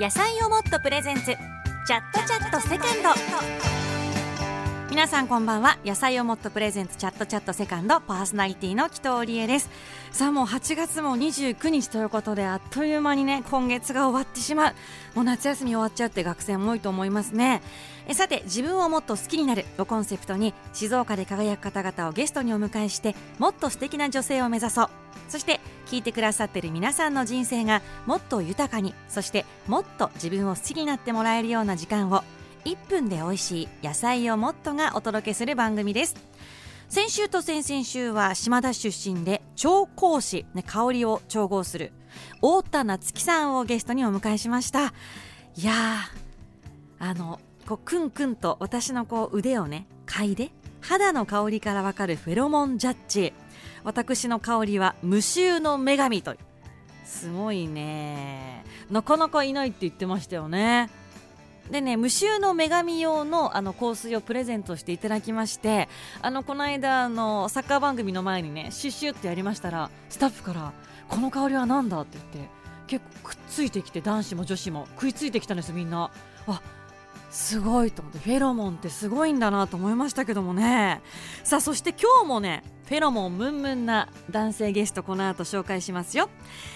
野菜をもっとプレゼンツ。チャットチャットセカンド。皆さんこんばんは。野菜をもっとプレゼンツ。チャットチャットセカンド。パーソナリティの紀藤理恵です。さあもう8月も29日ということであっという間にね今月が終わってしまう。もう夏休み終わっちゃうって学生も多いと思いますね。えさて自分をもっと好きになる。をコンセプトに静岡で輝く方々をゲストにお迎えしてもっと素敵な女性を目指そう。そして聞いてくださってる皆さんの人生がもっと豊かにそしてもっと自分を好きになってもらえるような時間を1分で美味しい野菜をもっとがお届けする番組です。先週と先々週は島田出身で調香師、ね、香りを調合する太田夏樹さんをゲストにお迎えしました。いやーあのこうクンクンと私のこう腕をね嗅いで肌の香りからわかるフェロモンジャッジ。私の香りは無臭の女神という。すごいね。なかなかいないって言ってましたよね。でね無臭の女神用のあの香水をプレゼントしていただきましてあのこの間のサッカー番組の前にねシュッシュってやりましたらスタッフからこの香りは何だ？って言って結構くっついてきて男子も女子も食いついてきたんですみんな。あすごいと思ってフェロモンってすごいんだなと思いましたけどもね。さあそして今日もねフェロモンムンムンな男性ゲストこの後紹介しますよ。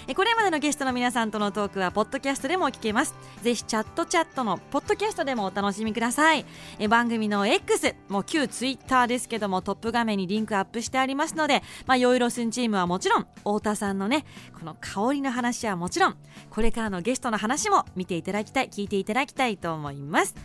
えこれまでのゲストの皆さんとのトークはポッドキャストでも聞けます。ぜひチャットチャットのポッドキャストでもお楽しみください。え番組の X もう旧ツイッターですけどもトップ画面にリンクアップしてありますのでまあよいろすんチームはもちろん太田さんのねこの香りの話はもちろんこれからのゲストの話も見ていただきたい聞いていただきたいと思います。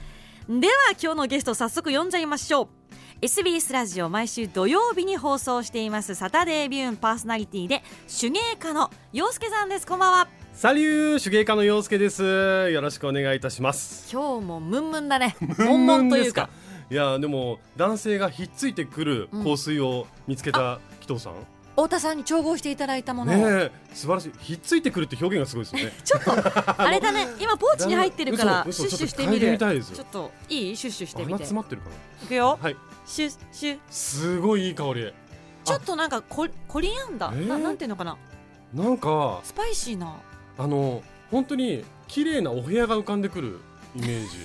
では今日のゲスト早速呼んじゃいましょう。SBS ラジオ毎週土曜日に放送しています。サタデービューンパーソナリティで手芸家の洋介さんです。こんばんは。サリュー手芸家の洋介です。よろしくお願いいたします。今日もムンムンだね。悶々というか。いやでも男性がひっついてくる香水を見つけた紀藤さん、太田さんに調合していただいたもの。を、ね素晴らしい。ひっついてくるって表現がすごいですよね。ちょっとあれだね。今ポーチに入ってるから シュッシュしてみる。ちょっといい？シュッシュしてみ鼻て詰まってるかいくよ、なはいシュッシュすごいいい香り。ちょっとなんかココリアンダー、えー？ななんていうのかな？なんかスパイシーな。あの本当に綺麗なお部屋が浮かんでくるイメージ。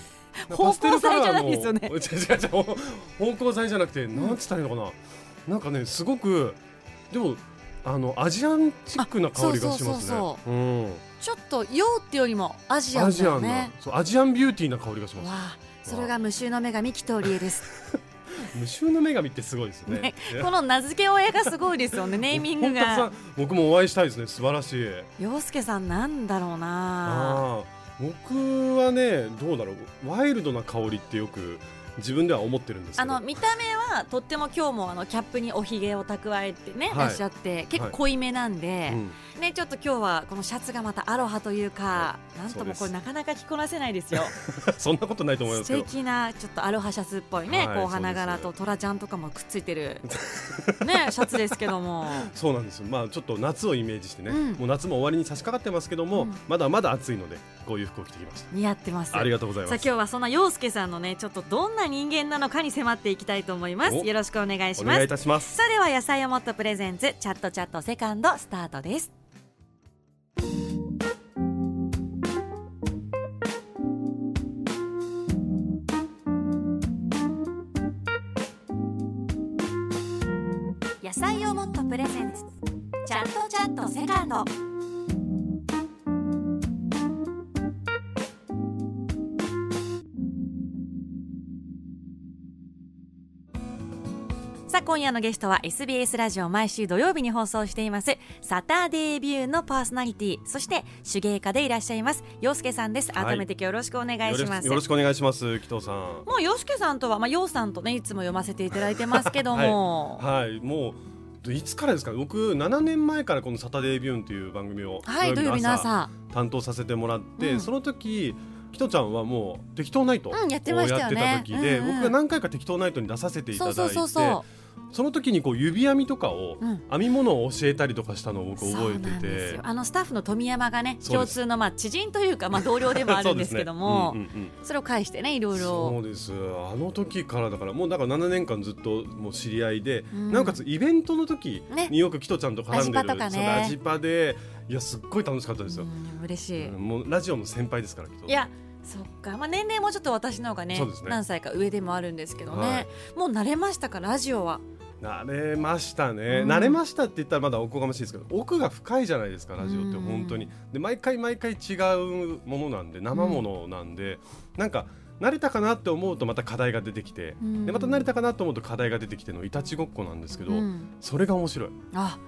芳香剤じゃないですよね。パステルカラーの 違う違う違う芳香剤じゃなくてなんつったらいいのかな？なんかねすごくでもあのアジアンチックな香りがしますね。うん。ちょっと洋ってよりもアジアンだアジアンなよねそうアジアンビューティーな香りがします。わあそれが無臭の女神紀藤理恵です 無臭の女神ってすごいですね。ねこの名付け親がすごいですよね ネーミングが。僕もお会いしたいですね素晴らしい。洋介さんなんだろうな。僕はねどうだろう。ワイルドな香りってよく自分では思ってるんですけあどの見た目はとっても今日もあのキャップにおひげを蓄えてね、はい。らっしゃって結構濃いめなんで、うん。ねちょっと今日はこのシャツがまたアロハというか、なんともこれなかなか着こなせないですよ。そんなことないと思いますけど。素敵なちょっとアロハシャツっぽいね、はいこう花柄とトラちゃんとかもくっついてる ねシャツですけども。そうなんですまあちょっと夏をイメージしてね、うん。もう夏も終わりに差し掛かってますけども、うん。まだまだ暑いのでこういう服を着てきまし似合ってます。たありがとうございさあます今日はそんな陽介さんのねちょっとどんな人間なのかに迫っていきたいと思います。お。よろしくお願いしお願いいますたします。それでは野菜をもっとプレゼンツチャットチャットセカンドスタートです。野菜をもっとプレゼンツチャットチャットセカンドさあ今夜のゲストは SBS ラジオ毎週土曜日に放送していますサタデービューのパーソナリティそして手芸家でいらっしゃいます洋介さんです。はい。改めてよろしくお願いします、よろしくお願いします紀藤さん。もう洋介さんとはまあ洋さんとねいつも読ませていただいてますけども。はい。もういつからですか？僕7年前からこの「サタデービューン」という番組をはい土曜日の朝。担当させてもらって、うん。その時キトちゃんはもう適当ナイトをうんやってた時で、僕が何回か適当ナイトに出させていただいてその時にこう指編みとかをうん。編み物を教えたりとかしたのを僕覚えてて。よ。あのスタッフの富山がね共通のまあ知人というかまあ同僚でもあるんですけどもそうですね。うんうんうん。それを介してねいろいそろうです。あの時からだからもうだから7年間ずっともう知り合いで、うん。なおかつイベントの時ね。によくキトちゃんと絡んでるラジパとかね。ラジパでいやすっごい楽しかったですよ、うん嬉しい。うんもうラジオの先輩ですからいやそっか、まあ、年齢もちょっと私の方がねね。何歳か上でもあるんですけどね、はい。もう慣れましたか？ラジオは。慣れましたね、うん。慣れましたって言ったらまだおこがましいですけど奥が深いじゃないですかラジオってうん。本当に。で毎回毎回違うものなんで生ものなん。で、なんか慣れたかなって思うとまた課題が出てきて、うん。でまた慣れたかなと思うと課題が出てきてのいたちごっこなんですけど、うん。それが面白い。あ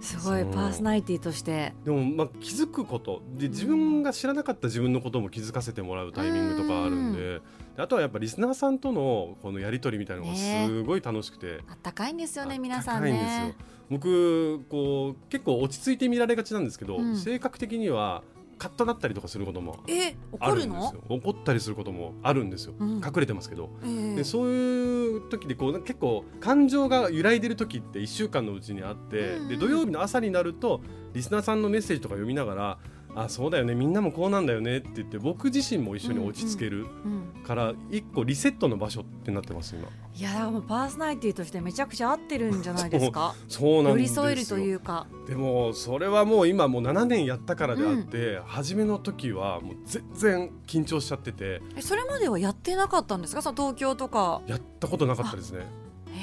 すごいパーソナリティとして。でもまあ気づくこと。で自分が知らなかった自分のことも気づかせてもらうタイミングとかあるんで。であとはやっぱリスナーさんとのこのやり取りみたいなのがすごい楽しくて、あったかいんですよねあ皆さん高いんですよ。ね僕こう結構落ち着いて見られがちなんですけど、うん。性格的にはカッとなったりとかすることもえ怒るの怒ったりすることもあるんですよ、うん隠れてますけど、えーでそういう時でこう結構感情が揺らいでる時って1週間のうちにあって、うんで土曜日の朝になるとリスナーさんのメッセージとか読みながらあそうだよねみんなもこうなんだよねって言って僕自身も一緒に落ち着けるうんから一個リセットの場所ってなってます今。いやもうパーソナリティとしてめちゃくちゃ合ってるんじゃないですか？そうなんですよ。寄り添えるというか。でもそれはもう今もう7年やったからであって、初めの時はもう全然緊張しちゃってて。えそれまではやってなかったんですか？その東京とか。やったことなかったですね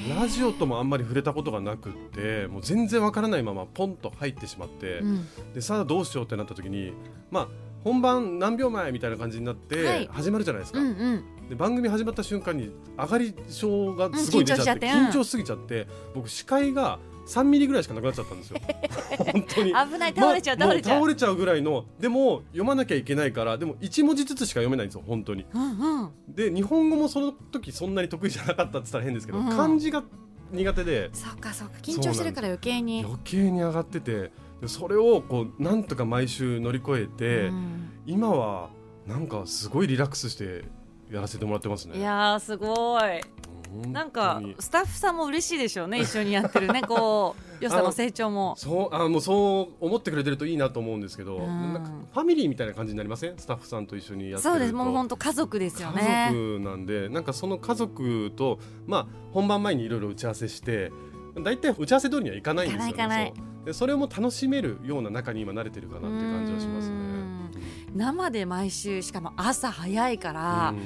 ラジオともあんまり触れたことがなくってもう全然わからないままポンと入ってしまって、うん。でさあどうしようってなった時にまあ本番何秒前みたいな感じになっはい。て始まるじゃないですか、うんうん。で番組始まった瞬間に上がり症がすごい出ちゃって,、うん緊張しすぎちゃって僕視界が3ミリぐらいしかなくなっちゃったんですよ。本当に。危ない。倒れちゃうま倒れちゃう、も倒れちゃうぐらいのでも読まなきゃいけないからでも1文字ずつしか読めないんですよ本当に。うんうん。で日本語もその時そんなに得意じゃなかったって言ったら変ですけど、うん。漢字が苦手で。そっかそっか緊張してるから余計に。余計に上がっててでそれをこうなんとか毎週乗り越えて、うん。今はなんかすごいリラックスしてやらせてもらってますね。いやーすごいなんかスタッフさんも嬉しいでしょうね一緒にやってるねこう よさの成長も。そうあもうそう思ってくれてるといいなと思うんですけど、うん。ファミリーみたいな感じになりません？スタッフさんと一緒にやってると。そうですもう本当家族ですよね。家族なんでなんかその家族と、まあ、本番前にいろいろ打ち合わせして大体打ち合わせ通りにはいかないんですよね。そそれも楽しめるような中に今慣れてるかなっていう感じはしますね。うん。生で毎週しかも朝早いからうん。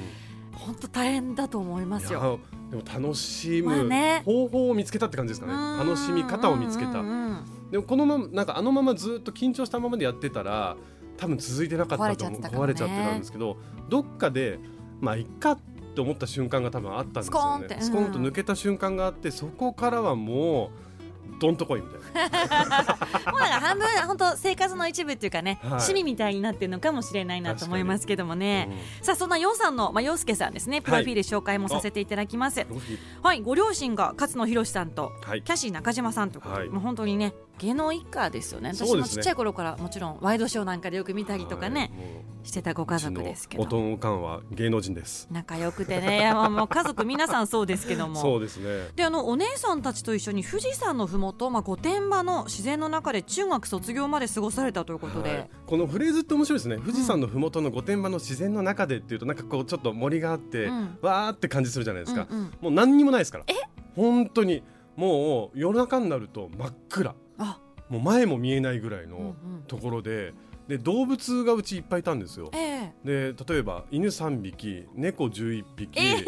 本当大変だと思いますよでも楽しまあむね。方法を見つけたって感じですかね、楽しみ方を見つけた、うんうんうん。でもこのままなんかあのままずっと緊張したままでやってたら多分続いてなかったと思う壊れちゃってたかもね。壊れちゃってたんですけどどっかでまあいっかって思った瞬間が多分あったんですよね。スコーンって。うん。スコーンと抜けた瞬間があってそこからはもうどんとこいみたいな。もうなんか半分本当生活の一部っていうかね、はい。趣味みたいになってるのかもしれないなと思いますけどもね、さあそんなヨウさんのまあ陽介さんですね。プロフィール紹介もさせていただきます、うんはい、ご両親が勝野博さんとはい。キャシー中島さんというこもう本当にね芸能一家ですよね。私もちっちゃい頃からもちろんワイドショーなんかでよく見たりとかね、してたご家族ですけど。おとんおかんは芸能人です。仲良くてね。いやまあもう家族皆さんそうですけども。そうですね。であのお姉さんたちと一緒に富士山のふもと、まあ、御殿場の自然の中で中学卒業まで過ごされたということで、はい。このフレーズって面白いですね。富士山のふもとの御殿場の自然の中でっていうとなんかこうちょっと森があって、うん。わーって感じするじゃないですか、うんうん。もう何にもないですから。本当に。もう夜中になると真っ暗。あもう前も見えないぐらいうんうのん。ところでで動物がうちいっぱいいたんですよ。えで例えば犬3匹猫11匹、ええ。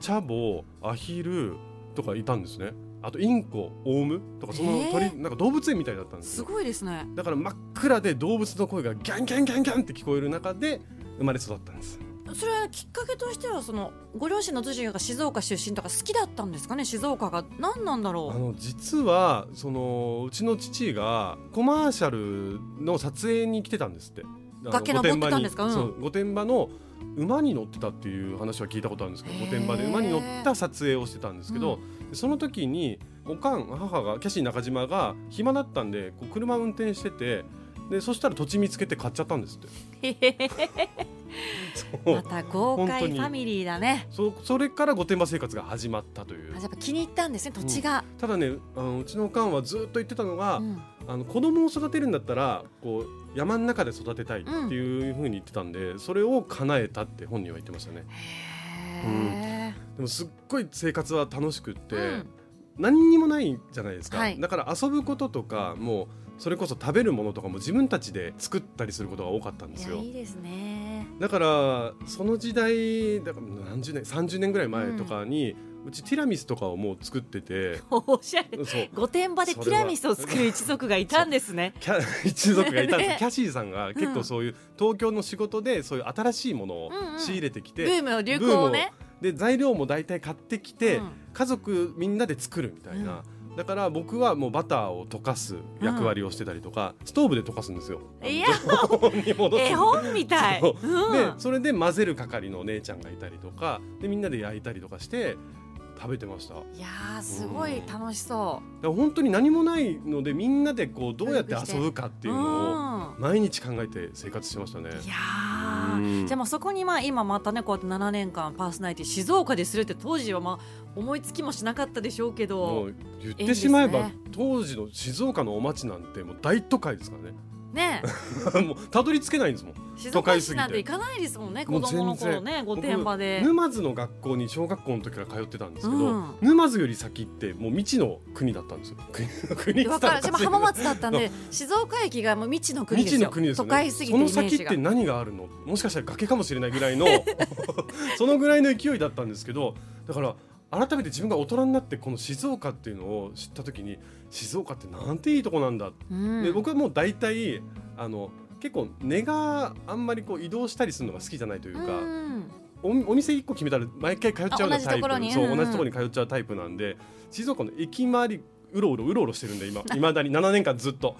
チャボアヒルとかいたんですね。あとインコオウムとかその鳥、え。ーなんか動物園みたいだったんえですよ。すごいですね。だから真っ暗で動物の声がギャンギャンギャンギャンって聞こえる中で生まれ育ったんですそれはきっかけとしてはそのご両親の女が静岡出身とか好きだったんですかね？静岡が何なんだろあの実はそのうちの父がコマーシャルの撮影に来てたんですって。崖登ってたんですか？うん。御殿場の馬に乗ってたっていう話は聞いたことあるんですけど御殿場で馬に乗った撮影をしてたんですけど、その時におかん母がキャシー中島が暇だったんでこう車運転しててでそしたら土地見つけて買っちゃったんですって また豪快ファミリーだね。そそれから御殿場生活が始まったという。あやっぱ気に入ったんですね土地が、ただねあのうちのおかんはずっと言ってたのが、うん。あの子供を育てるんだったらこう山の中で育てたいっていうふうに言ってたんで、それを叶えたって本人は言ってましたね。へでもすっごい生活は楽しくって、ーうん。何にもないじゃないですか、はい。だから遊ぶこととかもうそれこそ食べるものとかも自分たちで作ったりすることが多かったんでいすよ。やいいですねだからその時代だから何十年30年ぐらい前とかに、うちティラミスとかをもう作ってておしゃれそう。御殿場でティラミスを作る一族がいたんですね。キャ一族がいたんです、ね。キャシーさんが結構そういう東京の仕事でそういう新しいものをうんうん。仕入れてきて、ブームの流行をね。で材料も大体買ってきて、うん。家族みんなで作るみたいな、だから僕はもうバターを溶かす役割をしてたりとか、ストーブで溶かすんですよ。いや 絵本みたい、そう。うん。でそれで混ぜる係のお姉ちゃんがいたりとかでみんなで焼いたりとかして食べてました。いやーすごい楽しそら本当に何もないのでみんなでこうどうやって遊ぶかってう、いううん。のを毎日考えて生活してましたね。いやー。うん。じゃあもうそこにまあ今またねこうやって7年間パーソナリティ静岡でするって当時はまあ思いつきもしなかったでしょうけもどう言ってしまえば、縁です当時の静岡のお町なんてもう大都会ですからね。ね。もうたどり着けないんですもん。静都岡市なん会すぎてて行かないですもんね子供の頃全ね御殿場で。沼津の学校に小学校の時から通ってたんですけど、うん。沼津より先ってもう未知の国だったんですよ。国国からる。私も浜松だったんで 静岡駅がもう未知の国ですよ。未知の国ですよ都会ねすぎてその先って何があるの？もしかしたら崖かもしれないぐらいのそのぐらいの勢いだったんですけどだから改めて自分が大人になってこの静岡っていうのを知った時に静岡ってなんていいとこなんだ、うん。で僕はもう大体あの結構根があんまりこう移動したりするのが好きじゃないというか、うん。おお店1個決めたら毎回通っちゃうようなタイあ同じそう同じところに通っちゃうタイプなんで静岡の駅周りうろうろうろうろしてるんで今いまだに7年間ずっと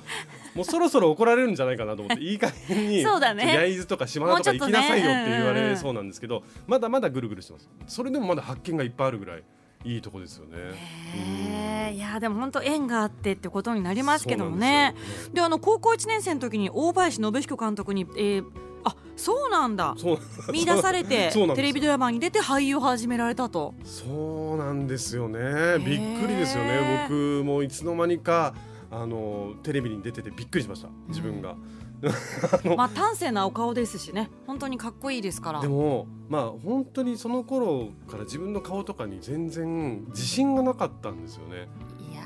もうそろそろ怒られるんじゃないかなと思っていい加減にそうだね。焼津とか島田とか行きなさいよって言われそうなんですけどまだまだぐるぐるしてます。それでもまだ発見がいっぱいあるぐらいいいとこですよね。いやでも本当縁があってってことになりますけどもね。であの高校1年生の時に大林信彦監督に、えー、あそうなんだ。そう見出されて テレビドラマに出て俳優を始められたと。そうなんですよね。びっくりですよね。僕もいつの間にかあのテレビに出ててびっくりしました。自分が、まあ端正なお顔ですしね。本当にかっこいいですから。でもまあ本当にその頃から自分の顔とかに全然自信がなかったんですよね、いや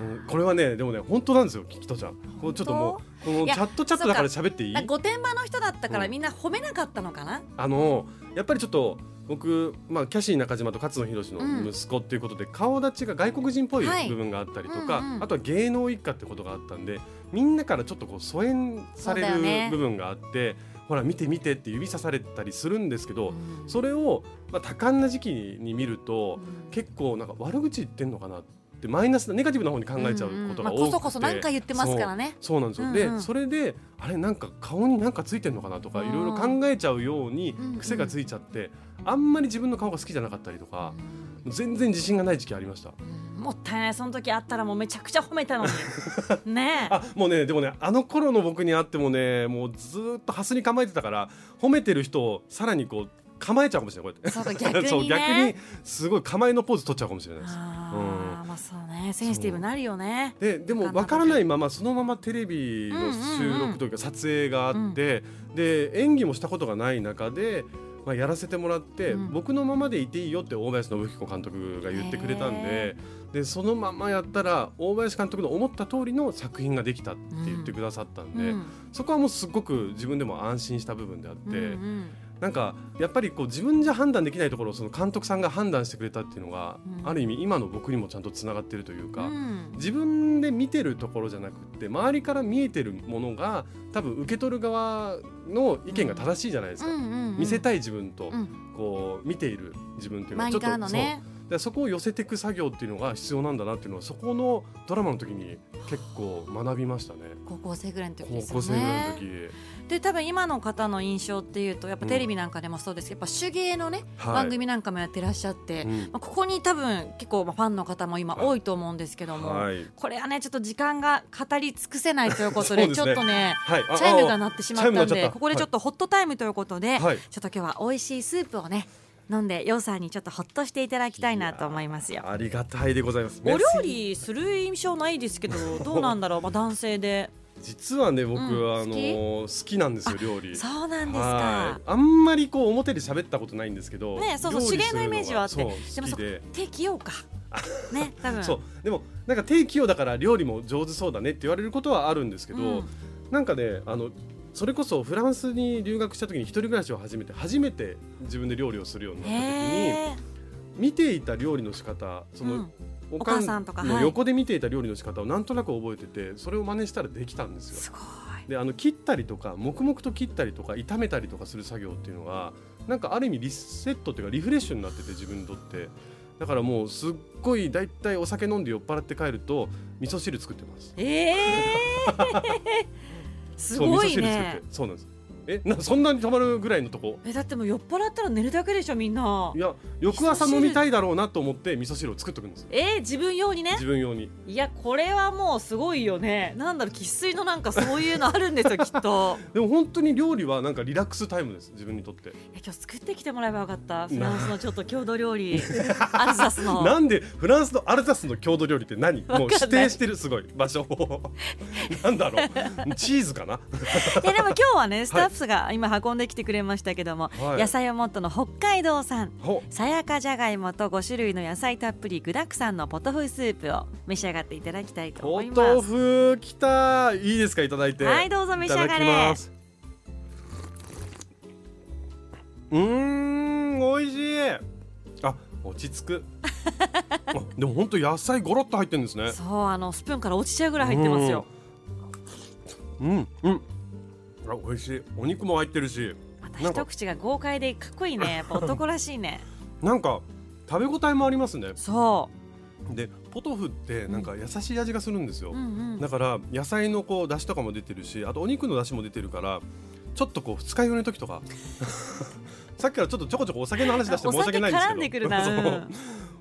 うん、これはねでもね本当なんですよキキトちゃん。こうちょっともうこのチャットチャットだから喋っていい？ー御殿場の人だったからうん。みんな褒めなかったのかな、あのやっぱりちょっと僕、まあ、キャシー中島と勝野博の息子っていうことで、顔立ちが外国人っぽいはい。部分があったりとか、あとは芸能一家ってことがあったんでみんなからちょっとこう疎遠される部分があって、ほら見て見てって指さされたりするんですけど、うん。それを、まあ、多感な時期に見ると、うん。結構なんか悪口言ってんのかなってマイナスなネガティブな方に考えちゃうことが多くて、んんまあ、こそこそ何か言ってますからね。そうなんですよ、うんうん。でそれであれなんか顔になんかついてんのかなとかうんいろいろ考えちゃうようにうんうん。癖がついちゃってあんまり自分の顔が好きじゃなかったりとか全然自信がない時期ありました。うんもったいない。その時あったらもうめちゃくちゃ褒めたのに。ねえ。あもうねでもねあの頃の僕に会ってもねもうずーっとハスに構えてたから褒めてる人をさらにこう構えちゃうかもしれないこうやって。そうか 逆にね。そう逆にすごい構えのポーズ取っちゃうかもしれないです。あーまあそうねセンシティブになるよね。ででも分からないままそのままテレビの収録というか撮影があって、で演技もしたことがない中で、まあ、やらせてもらって、うん。僕のままでいていいよって大林信彦監督が言ってくれたんででそのままやったら大林監督の思った通りの作品ができたって言ってくださったんで、うん。そこはもうすごく自分でも安心した部分であって、うんうんなんかやっぱりこう自分じゃ判断できないところをその監督さんが判断してくれたっていうのが、うん。ある意味今の僕にもちゃんとつながってるというか。うん。自分で見てるところじゃなくって周りから見えてるものが多分受け取る側の意見が正しいじゃないですか、見せたい自分と、うん。こう見ている自分っていうのは周りからのねでそこを寄せていく作業っていうのが必要なんだなっていうのはそこのドラマの時に結構学びましたね。高校生ぐらいの時ですよね。高校生ぐらいの時、で多分今の方の印象っていうとやっぱテレビなんかでもそうですけど、やっぱ手芸のね、はい。番組なんかもやってらっしゃって、うん。まあ、ここに多分結構まあファンの方も今多いと思うんですけども、はい。これはねちょっと時間が語り尽くせないということでね。ちょっとねはい。あチャイムがあ鳴ってしまったんでここでちょっとホットタイムということで、はい。ちょっと今日は美味しいスープをね飲んでようさんにちょっとほっとしていただきたいなと思いますよ。ありがたいでございます。お料理する印象ないですけど どうなんだろう、まあ、男性で？実はね僕、うんあのー好き？なんですよ料理。そうなんですか。はい。あんまりこう表で喋ったことないんですけどねそうそう料理する手芸のイメージはあってそうでもそ好きで。手器用か。ね多分。そう。でもなんか定期用だから料理も上手そうだねって言われることはあるんですけど、うん。なんかねあのそれこそフランスに留学した時に一人暮らしを始めて初めて自分で料理をするようになった時に見ていた料理の仕方その、うん。おお母さんとかはい。の横で見ていた料理の仕方をなんとなく覚えててそれを真似したらできたんですよ。であの切ったりとか黙々と切ったりとか炒めたりとかする作業っていうのがなんかある意味リセットっていうかリフレッシュになってて自分にとって。だからもうすっごいだいたいお酒飲んで酔っ払って帰ると味噌汁作ってます。ええすごいね。てそうなんですえなそんなにたまるぐらいのとこ？えだってもう酔っ払ったら寝るだけでしょみんな。いや翌朝飲みたいだろうなと思って味噌汁を作っとくんですえー、自分用にね？自分用に。いやこれはもうすごいよね。なんだろう生粋のなんかそういうのあるんですよ きっと。でも本当に料理はなんかリラックスタイムです自分にとって。いや今日作ってきてもらえばよかった。フランスのちょっと郷土料理。アルザスの。なんでフランスのアルザスの郷土料理って何？もう指定してるすごい場所を。なんだろう。チーズかな？えでも今日はねスタッフが今運んできてくれましたけども、はい。野菜をもっとの北海道産ほさやかじゃがいもと5種類の野菜たっぷり具だくさんのポトフスープを召し上がっていただきたいと思ポいます。トフきた。いいですかいただいて。はいどうぞ召し上がれ。うーん美味しい。あ落ち着く。あでも本当野菜ゴロッと入ってるんですね。そうあのスプーンから落ちちゃうぐらい入ってますよ。うんうんあ美味しい。お肉も入ってるし。また一口が豪快でかっこいいね。やっぱ男らしいね。なんか食べ応えもありますね。そでポトフってなんか優しい味がするんですよ、う、うんうん、だから野菜のこう出汁とかも出てるしあとお肉の出汁も出てるからちょっとこう二日酔いの時とか。さっきからちょっとちょこちょこお酒の話出してお申し訳ないんですけど。んでくるな、そう。うん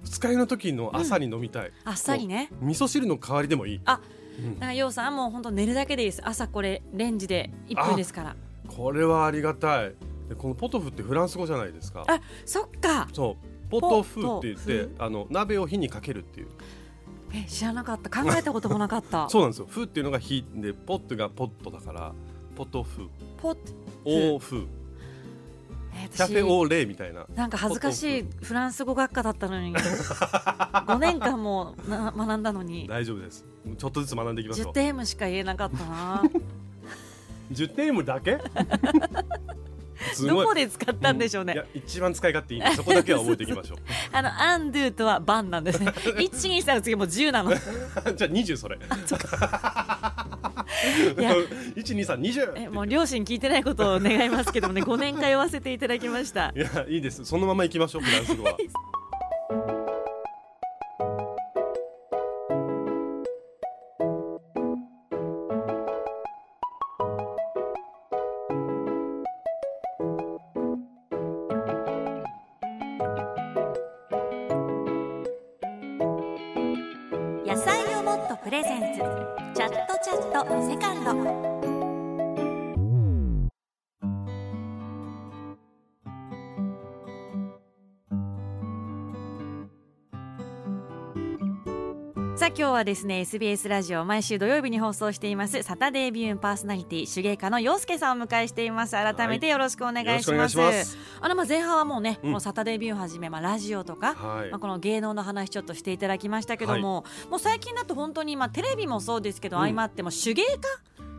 二日酔いの時の朝に飲みたい、あっさりね味噌汁の代わりでもいい。あうん。だからようさんもう本当寝るだけでいいです。朝これレンジで1分ですから。これはありがたい。でこのポトフってフランス語じゃないですか？あそっか。そう。ポトフって言っポてあの鍋を火にかけるっていう。え知らなかった。考えたこともなかった。そうなんですよ。フっていうのが火でポットがポットだからポトフ。ポッ。オーフ。えキャフェオーレみたいな。なんか恥ずかしいフ。ランス語学科だったのに。5年間もな学んだのに。大丈夫ですちょっとずつ学んでいきましょ10う点 M しか言えなかったな。10点 M だけ？すどこで使ったんでしょうね、いや一番使い勝手いいそこだけは覚えていきましょう。あのアンドゥとはバンなんですね。123の次もう10なの。いじゃあ20それ。や12320えもう両親聞いてないことを願いますけどもね5年通わせていただきました。いやいいです。そのまま行きましょうフランス語は野菜をもっとプレゼンツ。チャットチャットセカンド。さあ今日はですね SBS ラジオ毎週土曜日に放送していますサタデービューンパーソナリティ手芸家の陽介さんをお迎えしています。改めてよろしくお願いします,、よろしくお願いします。あのまあ前半はもうね、うん。このサタデービューンはじめまあラジオとか、はい。まあ、この芸能の話ちょっとしていただきましたけども、もう最近だと本当に、まあ、テレビもそうですけど、うん。相まっても手芸家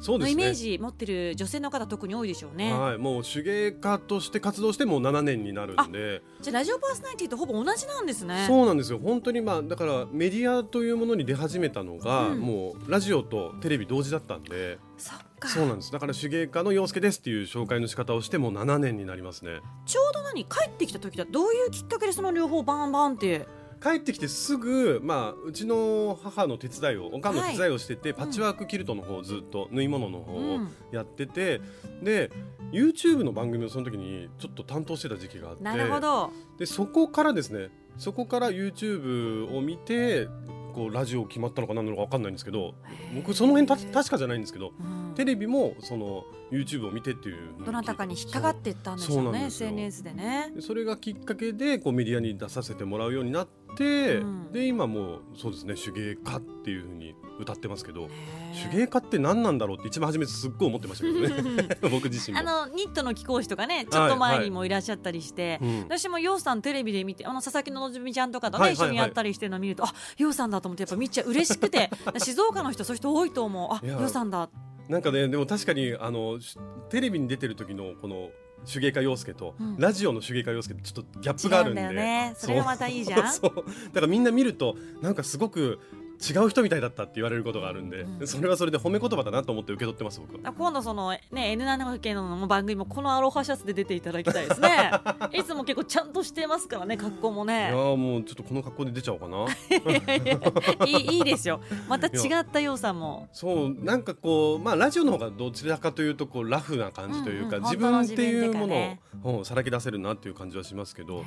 そうですね。のイメージ持ってる女性の方特に多いでしょうね。はいもう手芸家として活動してもう7年になるんで。じゃあラジオパーソナリティとほぼ同じなんですね。そうなんですよ。本当にまあだからメディアというものに出始めたのが、うん。もうラジオとテレビ同時だったんで。そっか。そうなんです。だから手芸家の陽介ですっていう紹介の仕方をしてもう7年になりますね。ちょうど何帰ってきた時だ。どういうきっかけでその両方バンバンって帰ってきてすぐ、まあ、うちの母の手伝いをおかんの手伝いをしてて、パッチワークキルトの方をずっと縫い物の方をやってて、で YouTube の番組をその時にちょっと担当してた時期があってなるほど。でそこからですねそこから YouTube を見てこうラジオ決まったのか何なのか分かんないんですけど僕その辺た確かじゃないんですけど、うん。テレビもその YouTube を見てっていうどなたかに引っかかっていったんでしょうね SNS でね。でそれがきっかけでこうメディアに出させてもらうようになって、うん。で今もうそうですね手芸家っていうふうに歌ってますけど手芸家って何なんだろうって一番初めすっごい思ってましたけどね。僕自身も。あのニットの貴公子とかねちょっと前にもいらっしゃったりして、うん。私もようさんテレビで見てあの佐々木のぞみちゃんとかとね、はいはいはい。一緒にやったりしてるの見るとあようさんだと思ってやっぱ見ちゃ嬉しくて。静岡の人そういう人多いと思う。あようさんだなんかねでも確かにあのしテレビに出てる時のこの手芸家陽介と、うん。ラジオの手芸家陽介ちょっとギャップ違があるんで。うんだよね。それがまたいいじゃん。そう。だからみんな見るとなんかすごく違う人みたいだったって言われることがあるんで、うんそれはそれで褒め言葉だなと思って受け取ってます僕は。あ今度そのね N7 系の番組もこのアロハシャツで出ていただきたいですね。いつも結構ちゃんとしてますからね格好もいねやーもうちょっとこの格好で出ちゃおうかな。いいいいですよ。また違ったようさんも。そうなんかこうまあラジオの方がどちらかというとこうラフな感じというか、うんうん自分っていうものを、うんさらけ出せるなっていう感じはしますけど、へ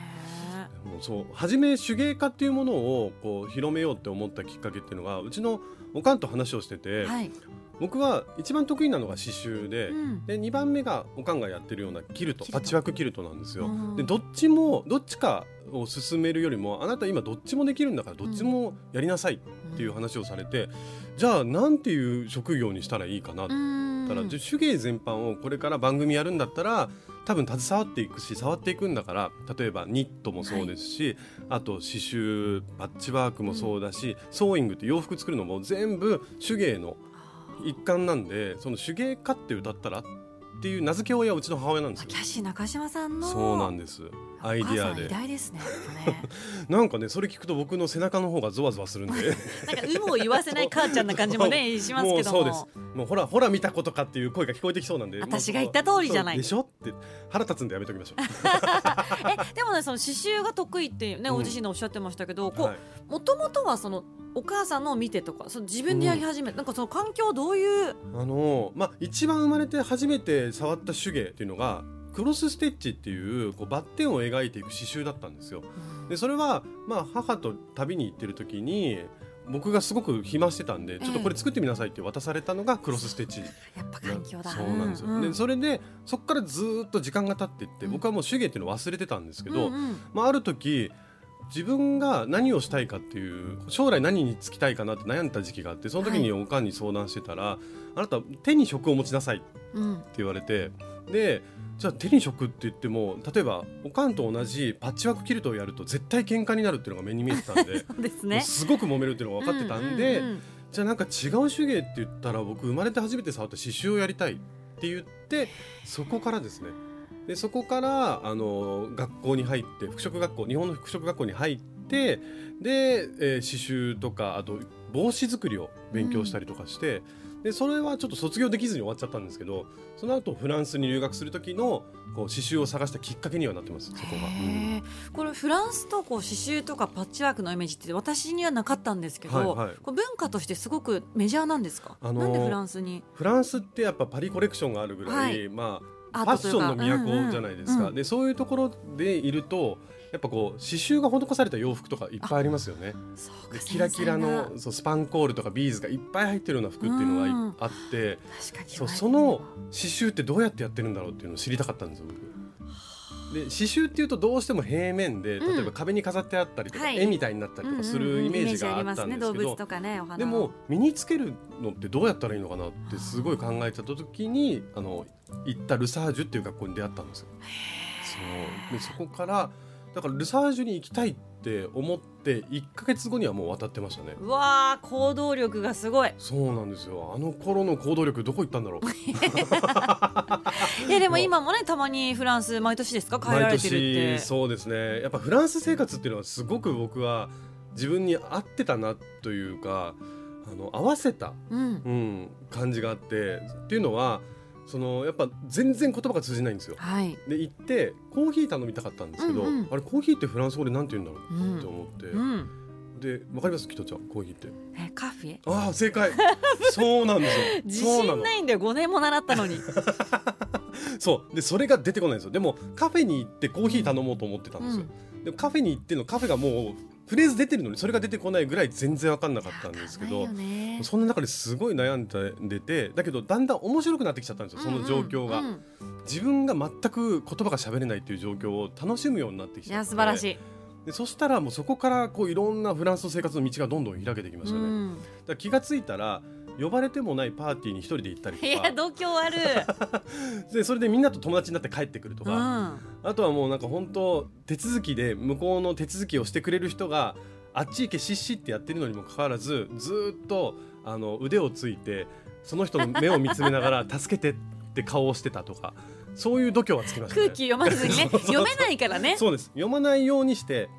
もうそう初め手芸家っていうものをこう広めようって思ったきっかけっていうのがうちのおかんと話をしてて、ーはい、僕は一番得意なのが刺繍で。うんで2番目がおかんがやってるようなキルトパッチワークキルトなんですよ。うんでどっちもどっちかを進めるよりもあなた今どっちもできるんだからどっちもやりなさいっていう話をされて、じゃあなんていう職業にしたらいいかなってうん言ったら、手芸全般をこれから番組やるんだったら多分携わっていくし触っていくんだから例えばニットもそうですし、あと刺繍パッチワークもそうだし、ソーイングって洋服作るのも全部手芸の一環なんでその手芸家って歌ったらっていう名付け親はうちの母親なんですよ。キャシー中島さんのそうなんですアイディアお母さん偉で大ですね なんかねそれ聞くと僕の背中の方がゾワゾワするんで。なんか有無を言わせない母ちゃんな感じもね しますけども。もうそうです。もうほらほら見たことかっていう声が聞こえてきそうなんで私が言った通りじゃないでしょって腹立つんでやめときましょ えでもねその刺繍が得意ってね、うん。ご自身でおっしゃってましたけどう、こはい。うもともとはそのお母さんのを見てとかその自分でやり始め、なんかその環境どういう？あのまあ一番生まれて初めて触った手芸っていうのがクロスステッチっていうこうバッテンを描いていく刺繍だったんですよ。でそれはまあ母と旅に行ってる時に僕がすごく暇してたんで、ちょっとこれ作ってみなさいって渡されたのがクロスステッチ。やっぱ環境だ。そうなんですよ、ううでそれでそこからずーっと時間が経っていって、うん。僕はもう手芸っていうのを忘れてたんですけど、うんうん。まあ、ある時自分が何をしたいかっていう将来何に就きたいかなって悩んだ時期があってその時におかんに相談してたら、あなた手に職を持ちなさいってうん言われてでじゃあ手に職って言っても例えばおかんと同じパッチワークキルトをやると絶対喧嘩になるっていうのが目に見えてたんで すね。すごく揉めるっていうのが分かってたんで、うううん。じゃあなんか違う手芸って言ったら僕生まれて初めて触った刺繍をやりたいって言ってそこからですね。でそこからあの学校に入って服飾学校日本の服飾学校に入ってで、えー刺繍とかあと帽子作りを勉強したりとかして、でそれはちょっと卒業できずに終わっちゃったんですけどその後フランスに留学する時のこう刺繍を探したきっかけにはなってますそこが。うん。これフランスとこう刺繍とかパッチワークのイメージって私にはなかったんですけど、はいはい。これ文化としてすごくメジャーなんですか、あのーなんでフランスに？フランスってやっぱパリコレクションがあるぐらい、はいまアあ、ファッションの都じゃないですか、うんうんでそういうところでいるとやっぱこう刺繍が施された洋服とかいっぱいありますよね。そうかでキラキラのそうスパンコールとかビーズがいっぱい入ってるような服っていうのがいうんあってな確かにそうその刺繍ってどうやってやってるんだろうっていうのを知りたかったんですよ僕。で刺繍っていうとどうしても平面でうん。例えば壁に飾ってあったりとか、はい絵みたいになったりとかするイメージがあったんですけど、でも身につけるのってどうやったらいいのかなってすごい考えてた時にあの行ったルサージュっていう学校に出会ったんですよ。そう。でそこからだからルサージュに行きたいって思って1か月後にはもう渡ってましたね。うわー行動力がすごい。そうなんですよ。あの頃の行動力どこ行ったんだろう。いやでも今もねたまにフランス毎年ですか？帰られてるって。そうですね。やっぱフランス生活っていうのはすごく僕は自分に合ってたなというかあの合わせたうん。うん、感じがあって。っていうのはそのやっぱ全然言葉が通じないんですよ。はい。で行ってコーヒー頼みたかったんですけど、うんうん。あれコーヒーってフランス語でなんて言うんだろううって思って、うん。でわかります？キトちゃんコーヒーって。えカフェ？ああ正解。そうなんですよ。自信ないんだよ。5年も習ったのに。そう。でそれが出てこないんですよ。でもカフェに行ってコーヒー頼もうと思ってたんですよ、でもカフェに行ってのカフェがもうフレーズ出てるのにそれが出てこないぐらい全然わかんなかったんですけどそんな中ですごい悩んでてだけどだんだん面白くなってきちゃったんですよその状況が、うんうん。自分が全く言葉が喋れないっていう状況を楽しむようになってきいやちゃって。素晴らしい。でそしたらもうそこからこういろんなフランスの生活の道がどんどん開けてきましたね、だかうん。ら気がついたら呼ばれてもないパーティーに一人で行ったりといやか度胸ある。でそれでみんなと友達になって帰ってくるとか、うん。あとはもうなんか本当手続きで向こうの手続きをしてくれる人があっち行けしっしってやってるのにもかかわらずずーっとあの腕をついてその人の目を見つめながら助けてって顔をしてたとかそういう度胸がつきましたね。空気読まずにね読めないからね。そうです。読まないようにして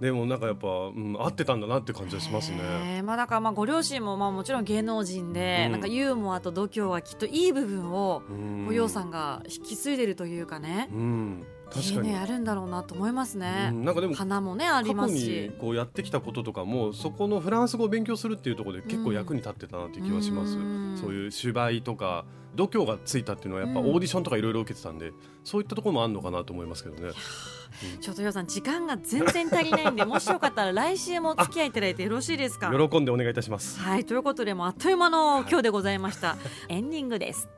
でもなんかやっぱ、うん、合ってたんだなって感じがしますね。まあだからまあご両親もまあもちろん芸能人で、うん。なんかユーモアと度胸はきっといい部分をうん。お洋さんが引き継いでるというかね、うん、確かに、あるんだろうなと思いますうね。ん、なんかでも花もねあり過去にますし。こうやってきたこととかもそこのフランス語を勉強するっていうところで結構役に立ってたなっていう気はします、うんそういう芝居とか度胸がついたっていうのはやっぱうんオーディションとかいろいろ受けてたんで、そういったところもあるのかなと思いますけどねちょっと洋さん時間が全然足りないんでもしよかったら来週もお付き合いいただいてよろしいですか？喜んでお願いいたしますはいということでもうあっという間の今日でございました。エンディングです。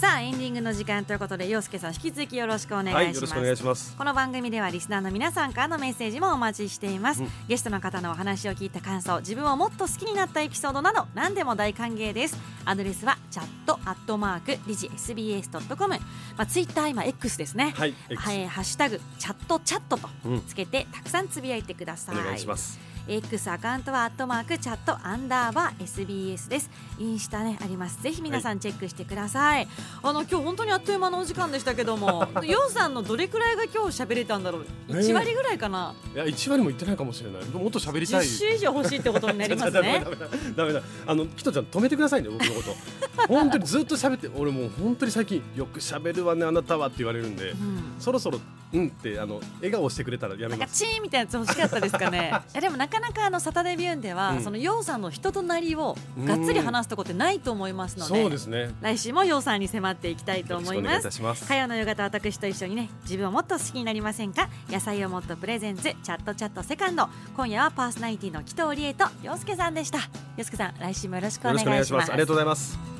さあエンディングの時間ということで洋介さん引き続きよろしくお願いします。はいよろしくお願いします。この番組ではリスナーの皆さんからのメッセージもお待ちしています、うん。ゲストの方のお話を聞いた感想自分をもっと好きになったエピソードなど何でも大歓迎です。アドレスはチャットアットマーク理事 SBS.com まあツイッター今 X ですね。はい X はい、ハッシュタグチャットチャットとうん。つけてたくさんつぶやいてください。お願いします、X アカウントはアットマークチャットアンダーバー SBS です。インスタねあります。ぜひ皆さんチェックしてください。あの今日本当にあっという間のお時間でしたけども、ヨウさんのどれくらいが今日喋れたんだろう？ね1割ぐらいかな？いや1割も言ってないかもしれないもっと喋りた10い週以上欲しいってことになりますね ダメだあのキトちゃん止めてくださいね僕のこと 本当にずっと喋って俺もう本当に最近よく喋るわねあなたはって言われるんで、うんそろそろうんってあの笑顔してくれたらやめます。チーンみたいなやつ欲しかったですかね。いやでもなかなかあのサタデービューンでは、うん。そのヨウさんの人となりをがっつり話すとこってないと思いますので、そうですね。来週もヨウさんに迫っていきたいと思います。いた。します。火曜の夕方私と一緒にね自分をもっと好きになりませんか？野菜をもっとプレゼンツチャットチャットセカンド。今夜はパーソナリティの紀藤理恵と洋介さんでした。洋介さん来週もよろしくおよ願いします。ろしくお願いします。ありがとうございます